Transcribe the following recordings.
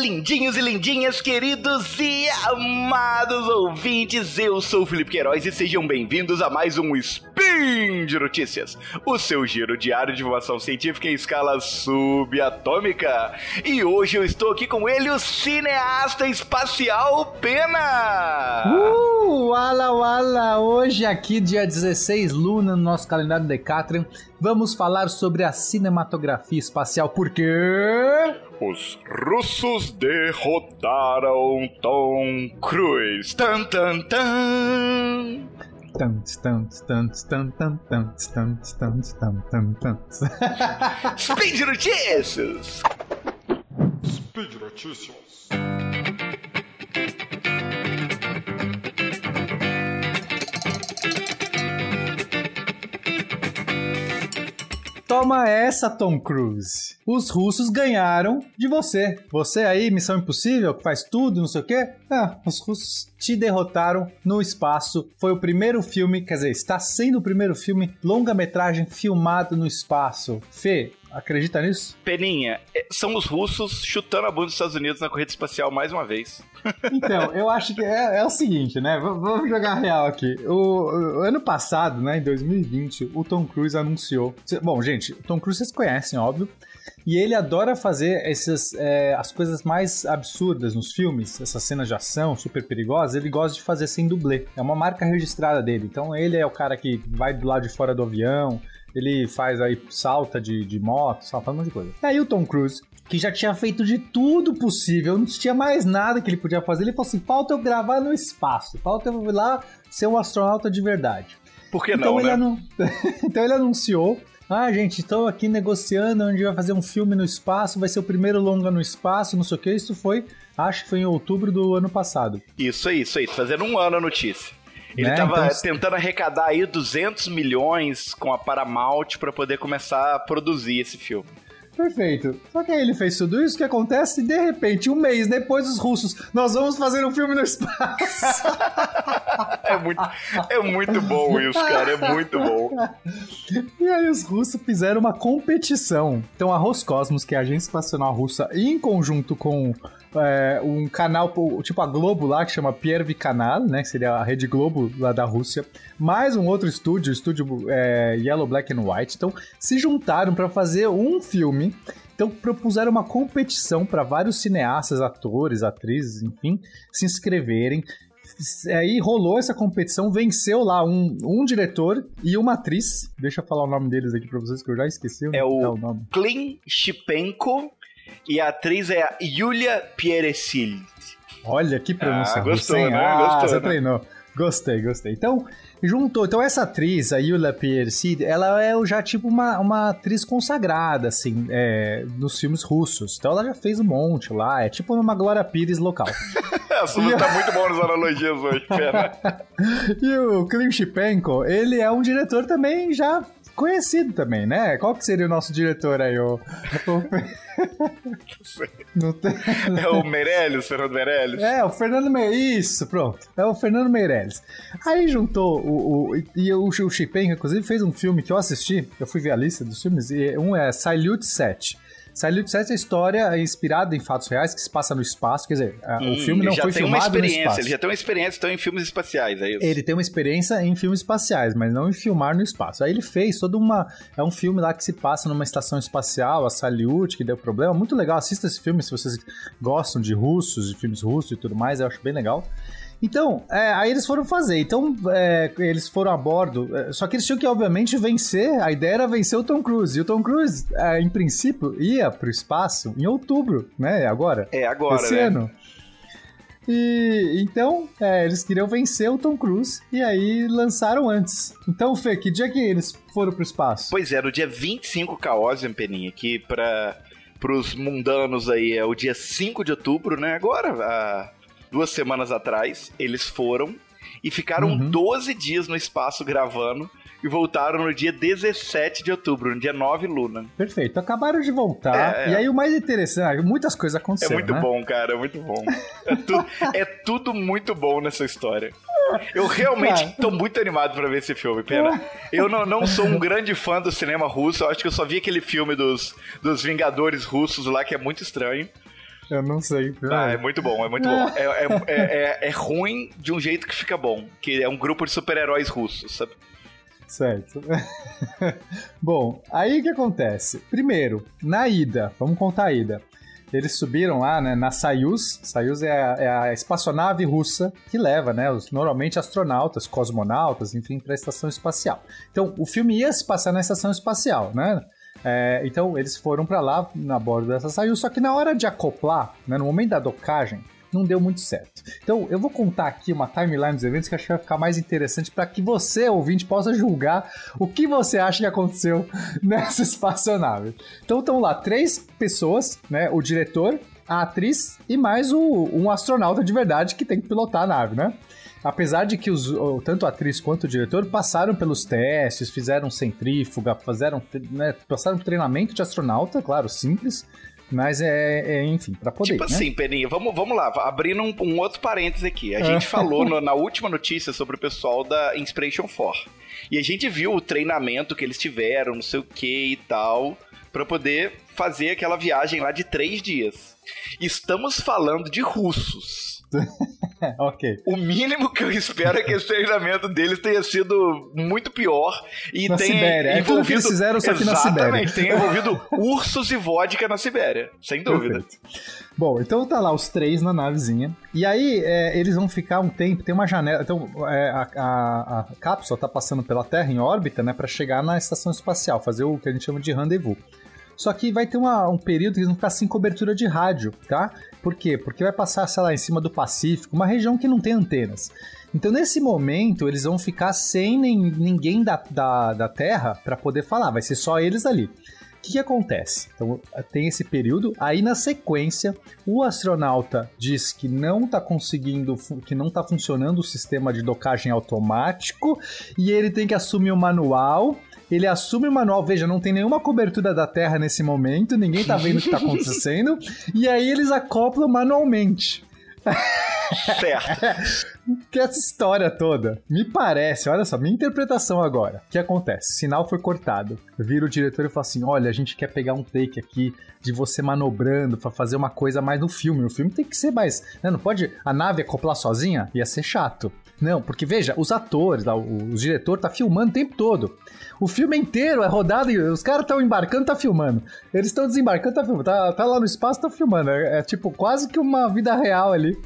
lindinhos e lindinhas, queridos e amados ouvintes. Eu sou o Felipe Queiroz e sejam bem-vindos a mais um Spin de Notícias, o seu giro diário de informação científica em escala subatômica. E hoje eu estou aqui com ele, o cineasta espacial Pena. Uh, wala wala! Hoje aqui, dia 16 Luna, no nosso calendário Decatrium, vamos falar sobre a cinematografia espacial, porque... Os russos derrotaram Tom Cruise. Tan, tan, tan. Speed Notícias! Speed Notícias! Toma essa, Tom Cruise. Os russos ganharam de você. Você aí, Missão Impossível, que faz tudo, não sei o quê. Ah, os russos te derrotaram no espaço. Foi o primeiro filme, quer dizer, está sendo o primeiro filme longa-metragem filmado no espaço. Fê, acredita nisso? Peninha, é, são os russos chutando a bunda dos Estados Unidos na corrida espacial mais uma vez. Então, eu acho que é, é o seguinte, né? V vamos jogar real aqui. O, o, ano passado, né, em 2020, o Tom Cruise anunciou. Bom, gente, o Tom Cruise vocês conhecem, óbvio. E ele adora fazer essas, é, as coisas mais absurdas nos filmes, essas cenas de ação super perigosas, ele gosta de fazer sem dublê. É uma marca registrada dele. Então ele é o cara que vai do lado de fora do avião, ele faz aí salta de, de moto, salta um monte de coisa. E aí o Tom Cruise, que já tinha feito de tudo possível, não tinha mais nada que ele podia fazer, ele falou assim: falta eu gravar no espaço, falta eu ir lá ser um astronauta de verdade. Por que então não, né? anu- então ele anunciou. Ah, gente, estou aqui negociando onde vai fazer um filme no espaço, vai ser o primeiro longa no espaço, não sei o que. Isso foi, acho que foi em outubro do ano passado. Isso aí, isso aí. Fazendo um ano a notícia. Ele Né, tava então- tentando arrecadar aí 200 milhões com a Paramount pra poder começar a produzir esse filme. Perfeito. Só que aí ele fez tudo isso, o que acontece? E de repente, um mês depois, os russos, nós vamos fazer um filme no espaço. É muito, é muito bom isso, cara. É muito bom. E aí os russos fizeram uma competição. Então a Roscosmos, que é a agência espacial russa, em conjunto com é, um canal, tipo a Globo lá, que chama Pierre Canal, né? Que seria a Rede Globo lá da Rússia. Mais um outro estúdio, o estúdio é, Yellow, Black and White. Então se juntaram para fazer um filme. Então propuseram uma competição para vários cineastas, atores, atrizes, enfim, se inscreverem. Aí rolou essa competição, venceu lá um, um diretor e uma atriz. Deixa eu falar o nome deles aqui pra vocês, que eu já esqueci É o- o nome. Klin Shipenko e a atriz é a Yulia Pieresild. Olha que pronúncia. Ah, gostou, né? Ah, Gostou, você né? treinou. Gostei, gostei. Então, juntou. Então, essa atriz, a Yulia Piersid, ela é já tipo uma, uma atriz consagrada, assim, é, nos filmes russos. Então, ela já fez um monte lá. É tipo uma Glória Pires local. A Suzy tá muito bom nas analogias hoje, pena. E o Klim Shipenko, ele é um diretor também já conhecido também, né? Qual que seria o nosso diretor aí? O... Não tem- É o Meirelles, Fernando Meirelles. É, o Fernando Meirelles. Isso, pronto. É o Fernando Meirelles. Aí juntou o. o e o, o Shipenko, inclusive, fez um filme que eu assisti. Eu fui ver a lista dos filmes. E um é Silute 7. Silute 7 é a história inspirada em fatos reais que se passa no espaço. Quer dizer, Hum, o filme não foi filmado no experiência, espaço. ele já tem uma experiência então, em filmes espaciais, é isso? Ele tem uma experiência em filmes espaciais, mas não em filmar no espaço. Aí ele fez toda uma. É um filme lá que se passa numa estação espacial, a Salyut, que deu problema. Muito legal. Assista esse filme se vocês gostam de russos, de filmes russos e tudo mais. Eu acho bem legal. Então, é, aí eles foram fazer. Então, é, eles foram a bordo. é, só que eles tinham que, obviamente, vencer. A ideia era vencer o Tom Cruise. E o Tom Cruise, é, em princípio, ia pro espaço em outubro, né? Agora. É, agora, esse né? ano. E então, é, eles queriam vencer o Tom Cruise e aí lançaram antes. Então, Fê, que dia que eles foram pro espaço? Pois é, no dia 25 Caosium, Peninha, que para pros mundanos aí é o dia 5 de outubro, né? Agora, há duas semanas atrás, eles foram e ficaram Uhum. 12 dias no espaço gravando e voltaram no dia 17 de outubro, no dia 9 Luna. Perfeito, acabaram de voltar. É, é. E aí o mais interessante, muitas coisas É aconteceram, muito né? bom, cara, é muito bom. É, tu- é tudo muito bom nessa história. Eu realmente tô muito animado pra ver esse filme, pena. Eu não, não sou um grande fã do cinema russo, eu acho que eu só vi aquele filme dos, dos Vingadores russos lá, que é muito estranho. Eu não sei. Ah, é muito bom, é muito bom. É, é, é, é, é ruim de um jeito que fica bom. Que é um grupo de super-heróis russos, sabe? Certo. bom, aí o que acontece? Primeiro, na ida, vamos contar a ida. Eles subiram lá, né, na Soyuz. Soyuz é a, é a espaçonave russa que leva, né, os normalmente astronautas, cosmonautas, enfim, para a estação espacial. Então, o filme ia se passar na estação espacial, né? É, então, eles foram para lá na borda dessa Soyuz, só que na hora de acoplar, né, no momento da docagem, não deu muito certo. Então, eu vou contar aqui uma timeline dos eventos que acho que vai ficar mais interessante para que você, ouvinte, possa julgar o que você acha que aconteceu nessa espaçonave. Então, estão lá três pessoas, né? O diretor, a atriz e mais o, um astronauta de verdade que tem que pilotar a nave, né? Apesar de que os, tanto a atriz quanto o diretor passaram pelos testes, fizeram centrífuga, fizeram, né, passaram treinamento de astronauta, claro, simples, mas é, é enfim, para poder. Tipo né? assim, Peninha, vamos, vamos lá, abrindo um, um outro parênteses aqui. A gente falou no, na última notícia sobre o pessoal da Inspiration 4. E a gente viu o treinamento que eles tiveram, não sei o que e tal, para poder fazer aquela viagem lá de três dias. Estamos falando de russos. ok. O mínimo que eu espero é que esse treinamento deles tenha sido muito pior e na tenha Sibéria. envolvido... É que eles fizeram, só que na Sibéria. Exatamente, tenha envolvido ursos e vodka na Sibéria, sem dúvida. Perfeito. Bom, então tá lá os três na navezinha. E aí é, eles vão ficar um tempo, tem uma janela. Então é, a, a, a, cápsula tá passando pela Terra em órbita, né, para chegar na estação espacial, fazer o que a gente chama de rendezvous. Só que vai ter uma, um período que eles vão ficar sem cobertura de rádio, tá? Por quê? Porque vai passar, sei lá, em cima do Pacífico, uma região que não tem antenas. Então, nesse momento, eles vão ficar sem nem, ninguém da, da, da Terra para poder falar, vai ser só eles ali. O que, que, acontece? Então, tem esse período, aí na sequência, o astronauta diz que não está conseguindo, que não está funcionando o sistema de docagem automático e ele tem que assumir o manual ele assume o manual, veja, não tem nenhuma cobertura da Terra nesse momento, ninguém tá vendo o que tá acontecendo, e aí eles acoplam manualmente. Certo. que essa história toda, me parece, olha só, minha interpretação agora. O que acontece? Sinal foi cortado. Vira o diretor e fala assim: olha, a gente quer pegar um take aqui de você manobrando para fazer uma coisa mais no filme. O filme tem que ser mais. Né? Não pode a nave acoplar sozinha? Ia ser chato. Não, porque veja, os atores, o, o diretor tá filmando o tempo todo. O filme inteiro é rodado e os caras estão embarcando, tá filmando. Eles estão desembarcando, tá filmando. Tá, tá, lá no espaço, tá filmando. É, é, tipo quase que uma vida real ali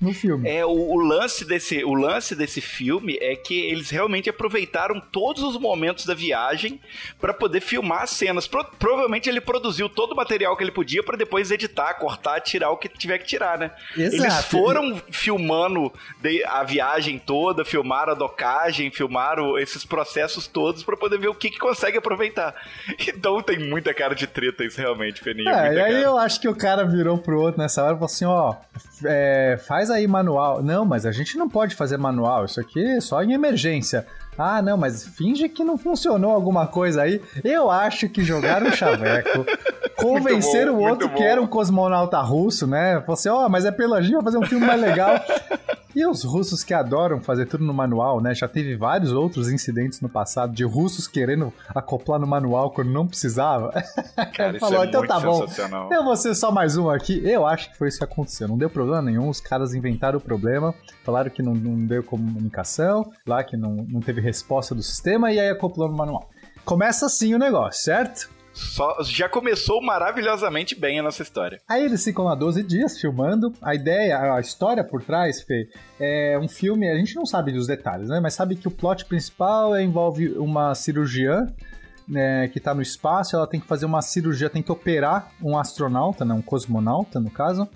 no filme. É, o, o, lance desse, o lance desse filme é que eles realmente aproveitaram todos os momentos da viagem para poder filmar as cenas. Pro, provavelmente ele produziu todo o material que ele podia para depois editar, cortar, tirar o que tiver que tirar, né? Exato. Eles foram filmando a viagem toda, filmaram a docagem, filmaram esses processos todos para poder ver o que, que consegue aproveitar. Então tem muita cara de treta isso realmente, Peninha. É, e aí cara. eu acho que o cara virou pro outro nessa hora e falou assim, ó, é, faz aí manual. Não, mas a gente não pode fazer manual, isso aqui é só em emergência. Ah, não, mas finge que não funcionou alguma coisa aí. Eu acho que jogaram o chaveco, convenceram o outro que era um cosmonauta russo, né? Assim, ó, oh, mas é pela gente, vai fazer um filme mais legal. E os russos que adoram fazer tudo no manual, né? Já teve vários outros incidentes no passado de russos querendo acoplar no manual quando não precisava. Cara, Falou, é então tá bom. Eu vou ser só mais um aqui. Eu acho que foi isso que aconteceu. Não deu problema nenhum. Os caras inventaram o problema, falaram que não, não deu comunicação, lá que não, não teve resposta do sistema e aí acoplou no manual. Começa assim o negócio, certo? Só, já começou maravilhosamente bem a nossa história. Aí eles ficam lá 12 dias filmando. A ideia, a história por trás, Fê, é um filme, a gente não sabe dos detalhes, né? Mas sabe que o plot principal envolve uma cirurgiã né, que está no espaço, ela tem que fazer uma cirurgia, tem que operar um astronauta, né, um cosmonauta no caso,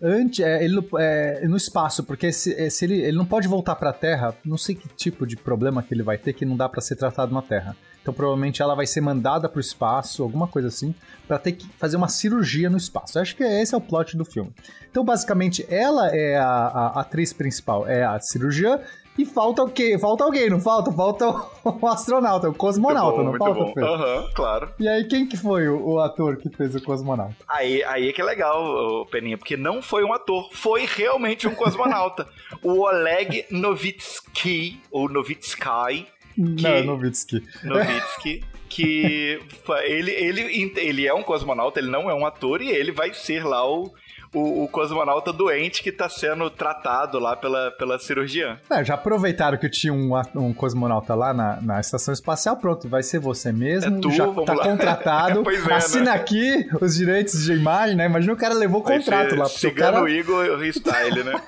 antes, é, ele, é, no espaço, porque se, é, se ele, ele não pode voltar para a Terra, não sei que tipo de problema que ele vai ter que não dá para ser tratado na Terra. Então provavelmente ela vai ser mandada para o espaço, alguma coisa assim, para ter que fazer uma cirurgia no espaço. Eu acho que esse é o plot do filme. Então basicamente ela é a, a atriz principal, é a cirurgiã e falta o quê? Falta alguém, não falta? Falta o, astronauta, o cosmonauta, muito não bom, falta? Aham, uhum, claro. E aí, quem que foi o, o, ator que fez o cosmonauta? Aí, aí é que é legal, Peninha, porque não foi um ator, foi realmente um cosmonauta. o Oleg Novitsky, ou Novitsky. Que, não, Novitsky. Novitsky. que ele, ele, ele é um cosmonauta, ele não é um ator, e ele vai ser lá o o, o cosmonauta doente que tá sendo tratado lá pela, pela cirurgiã. É, já aproveitaram que tinha um, um cosmonauta lá na, na estação espacial, pronto, vai ser você mesmo, É tu, já tá lá. contratado, é, assina né? aqui os direitos de imagem, né? Imagina o cara levou o contrato lá. porque o Cigano cara... Igor Style, né?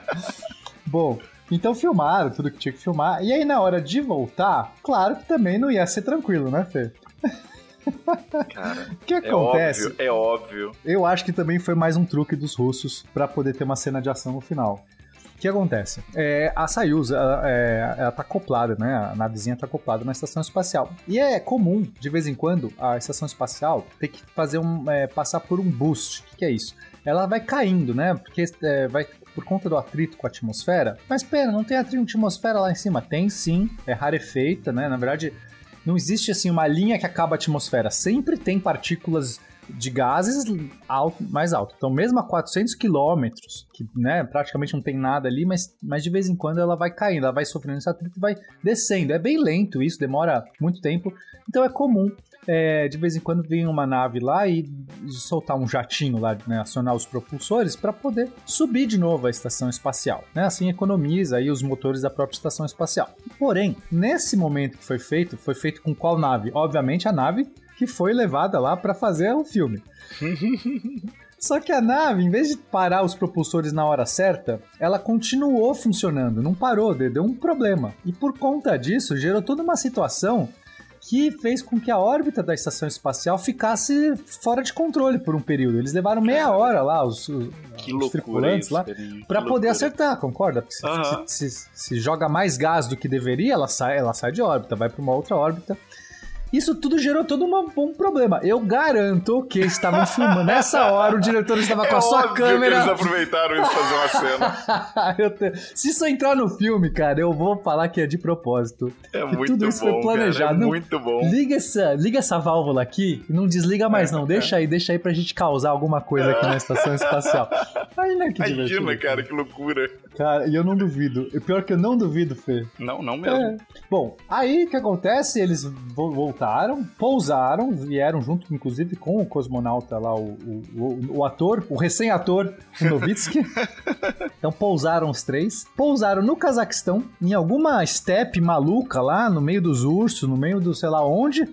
Bom, então filmaram tudo que tinha que filmar, e aí na hora de voltar, claro que também não ia ser tranquilo, né, Fê? Cara, O que é acontece? óbvio, é óbvio. Eu acho que também foi mais um truque dos russos pra poder ter uma cena de ação no final. O que acontece? É, a Soyuz, ela, é, ela tá acoplada, né? A navezinha tá acoplada na estação espacial. E é comum, de vez em quando, a estação espacial ter que fazer um, é, passar por um boost. O que, que é isso? Ela vai caindo, né? Porque é, vai por conta do atrito com a atmosfera. Mas pera, não tem atrito atmosfera lá em cima? Tem sim, é rarefeita, né? Na verdade, não existe assim uma linha que acaba a atmosfera. Sempre tem partículas de gases alto, mais alto. Então, mesmo a 400 quilômetros, que né, praticamente não tem nada ali, mas, mas de vez em quando ela vai caindo, ela vai sofrendo esse atrito e vai descendo. É bem lento isso, demora muito tempo. Então, é comum é, de vez em quando vir uma nave lá e soltar um jatinho lá, né, acionar os propulsores para poder subir de novo a estação espacial. Né? Assim economiza aí os motores da própria estação espacial. Porém, nesse momento que foi feito, foi feito com qual nave? Obviamente a nave que foi levada lá para fazer o filme. Só que a nave, em vez de parar os propulsores na hora certa, ela continuou funcionando, não parou, deu um problema. E por conta disso, gerou toda uma situação que fez com que a órbita da estação espacial ficasse fora de controle por um período. Eles levaram meia hora lá, os, os, tripulantes isso, lá, para poder acertar, concorda? Porque se, Aham. se- se- se joga mais gás do que deveria, ela sai, ela sai de órbita, vai para uma outra órbita. Isso tudo gerou todo uma- um problema. Eu garanto que estavam filmando. Nessa hora, o diretor estava com é a sua câmera. que eles aproveitaram isso fazer uma cena. Te- Se isso entrar no filme, cara, eu vou falar que é de propósito. É Que muito tudo isso bom, foi planejado. Cara, é muito bom. Liga essa, liga essa válvula aqui e não desliga mais, É, não. Deixa aí, deixa aí pra gente causar alguma coisa aqui na estação espacial. Imagina que divertido. Imagina, cara, que loucura. Cara, e eu não duvido. E pior que eu não duvido, Fê. Não, não mesmo. É. Bom, aí o que acontece? Eles vo- voltaram, pousaram, vieram junto, inclusive, com o cosmonauta lá, o, o, o- ator, o recém-ator, Novitsky. então pousaram os três. Pousaram no Cazaquistão, em alguma steppe maluca lá, no meio dos ursos, no meio do sei lá onde.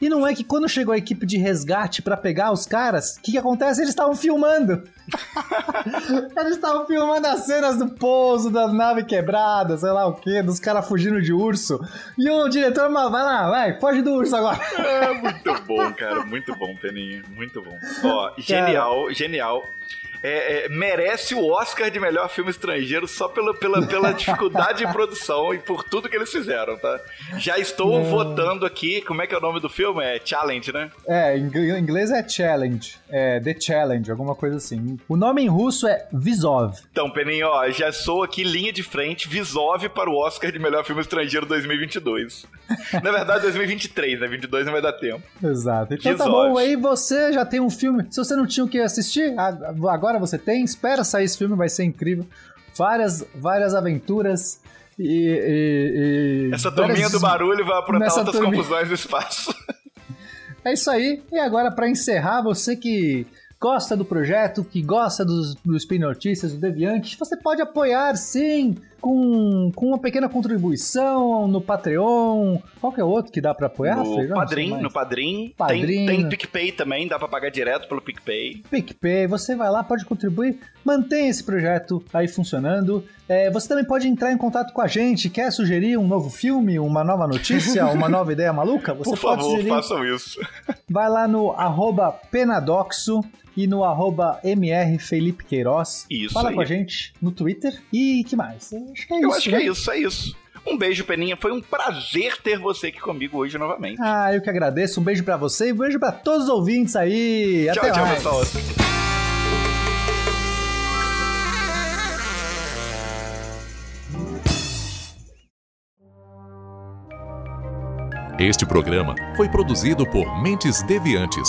E não é que quando chegou a equipe de resgate pra pegar os caras, o que, que acontece? Eles estavam filmando. Eles estavam filmando as cenas do pouso, da nave quebrada, sei lá o que, dos caras fugindo de urso. E o diretor, "Mas vai lá, vai, foge do urso agora. É muito bom, cara. Muito bom, Peninha. Muito bom. Ó, genial, genial. É, é, merece o Oscar de melhor filme estrangeiro só pela, pela, pela dificuldade de produção e por tudo que eles fizeram, tá? Já estou votando aqui. Como é que é o nome do filme? É Challenge, né? É, em ingl- em inglês é challenge, é The Challenge, alguma coisa assim. O nome em russo é Visov. Então, Peninha, ó, já sou aqui linha de frente, Visove para o Oscar de melhor filme estrangeiro 2022. Na verdade, 2023, né? 22 não vai dar tempo. Exato. Então tá Visov. bom, aí você já tem um filme. Se você não tinha o que assistir, a- você tem. Espera sair esse filme, vai ser incrível. Várias, várias aventuras e. e- e Essa turminha várias- do barulho vai aprontar outras turminha. confusões no espaço. É isso aí. E agora, pra encerrar, você que gosta do projeto, que gosta dos, do Spin Notícias, do Deviante, você pode apoiar, sim, com, com uma pequena contribuição no Patreon. Qual que é o outro que dá pra apoiar? No Padrim, no Padrim. Padrim. Tem, tem PicPay também, dá pra pagar direto pelo PicPay. PicPay, você vai lá, pode contribuir, mantém esse projeto aí funcionando. É, você também pode entrar em contato com a gente, quer sugerir um novo filme, uma nova notícia, uma nova ideia maluca? Você Por pode favor, sugerir. façam isso. Vai lá no arroba penadoxo e no arroba mr Felipe Queiroz. Isso Fala aí. com a gente no Twitter. E que mais? Eu acho que é Eu isso, acho né? que é isso, é isso. Um beijo, Peninha. Foi um prazer ter você aqui comigo hoje novamente. Ah, eu que agradeço. Um beijo pra você e um beijo pra todos os ouvintes aí. tchau, Até tchau, mais. pessoal. Este programa foi produzido por Mentes Deviantes.